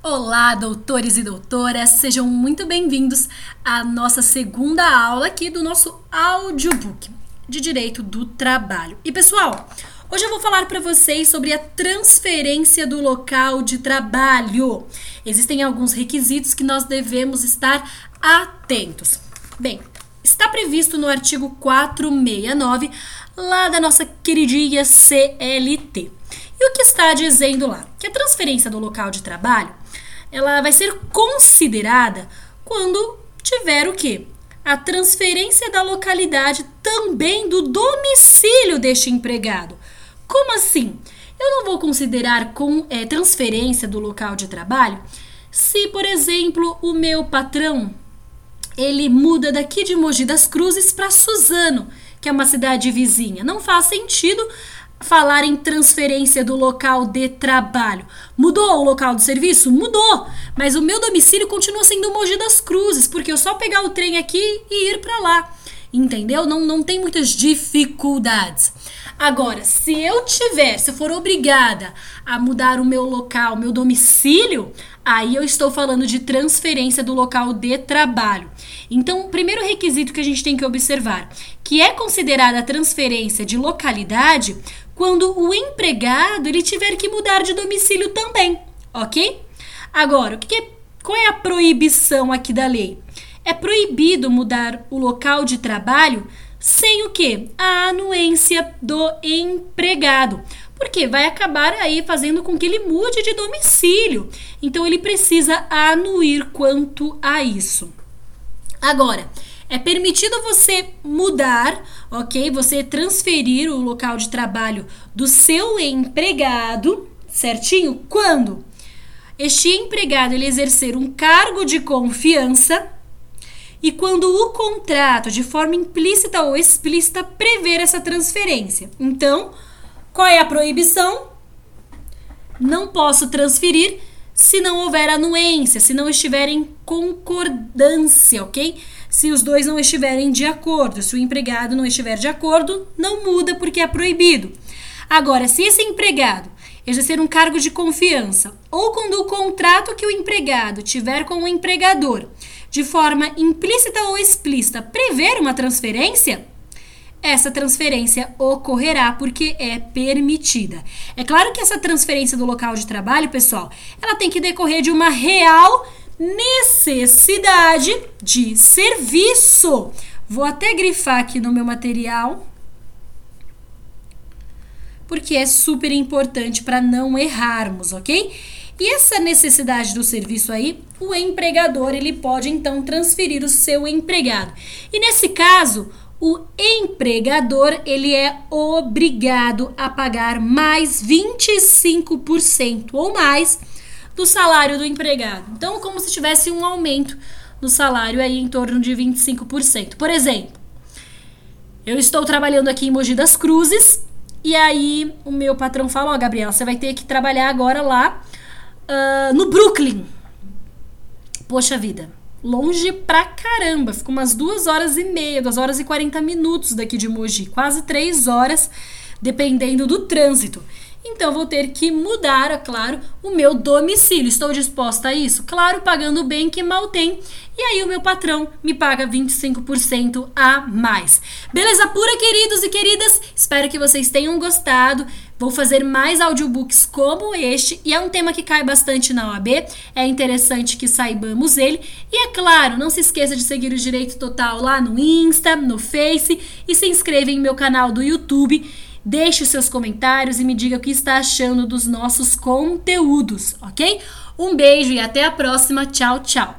Olá, doutores e doutoras, sejam muito bem-vindos à nossa segunda aula aqui do nosso audiobook de Direito do Trabalho. E pessoal, hoje eu vou falar para vocês sobre a transferência do local de trabalho. Existem alguns requisitos que nós devemos estar atentos. Bem, está previsto no artigo 469 lá da nossa queridinha CLT. E o que está dizendo lá? Que a transferência do local de trabalho ela vai ser considerada quando tiver o quê? A transferência da localidade também do domicílio deste empregado. Como assim? Eu não vou considerar com é, transferência do local de trabalho se, por exemplo, o meu patrão ele muda daqui de Mogi das Cruzes para Suzano, que é uma cidade vizinha. Não faz sentido falar em transferência do local de trabalho. Mudou o local do serviço? Mudou. Mas o meu domicílio continua sendo Mogi das Cruzes, porque eu só pegar o trem aqui e ir para lá. Entendeu? Não, não tem muitas dificuldades. Agora, se eu tiver, se eu for obrigada a mudar o meu local, meu domicílio, aí eu estou falando de transferência do local de trabalho. Então, o primeiro requisito que a gente tem que observar, que é considerada transferência de localidade quando o empregado ele tiver que mudar de domicílio também, ok? Agora, o que é, qual é a proibição aqui da lei? É proibido mudar o local de trabalho sem o que? A anuência do empregado. Porque vai acabar aí fazendo com que ele mude de domicílio. Então ele precisa anuir quanto a isso. Agora, é permitido você mudar, ok? Você transferir o local de trabalho do seu empregado, certinho? Quando este empregado ele exercer um cargo de confiança e quando o contrato, de forma implícita ou explícita, prever essa transferência. Então, qual é a proibição? Não posso transferir se não houver anuência, se não estiver em concordância, ok? Se os dois não estiverem de acordo, se o empregado não estiver de acordo, não muda porque é proibido. Agora, se esse empregado exercer um cargo de confiança ou quando o contrato que o empregado tiver com o empregador, de forma implícita ou explícita, prever uma transferência, essa transferência ocorrerá porque é permitida. É claro que essa transferência do local de trabalho, pessoal, ela tem que decorrer de uma real necessidade de serviço. Vou até grifar aqui no meu material, porque é super importante para não errarmos, ok? E essa necessidade do serviço aí, o empregador ele pode então transferir o seu empregado. E nesse caso, o empregador ele é obrigado a pagar mais 25% ou mais do salário do empregado. Então, como se tivesse um aumento no salário aí em torno de 25%. Por exemplo, eu estou trabalhando aqui em Mogi das Cruzes e aí o meu patrão fala: Ó, oh, Gabriela, você vai ter que trabalhar agora lá uh, no Brooklyn. Poxa vida, longe pra caramba. Fica umas duas horas e meia, duas horas e 40 minutos daqui de Mogi, quase três horas, dependendo do trânsito. Então vou ter que mudar, é claro, o meu domicílio. Estou disposta a isso? Claro, pagando bem que mal tem. E aí o meu patrão me paga 25% a mais. Beleza pura, queridos e queridas? Espero que vocês tenham gostado. Vou fazer mais audiobooks como este e é um tema que cai bastante na OAB. É interessante que saibamos ele. E é claro, não se esqueça de seguir o Direito Total lá no Insta, no Face e se inscreva em meu canal do YouTube. Deixe os seus comentários e me diga o que está achando dos nossos conteúdos, ok? Um beijo e até a próxima. Tchau, tchau.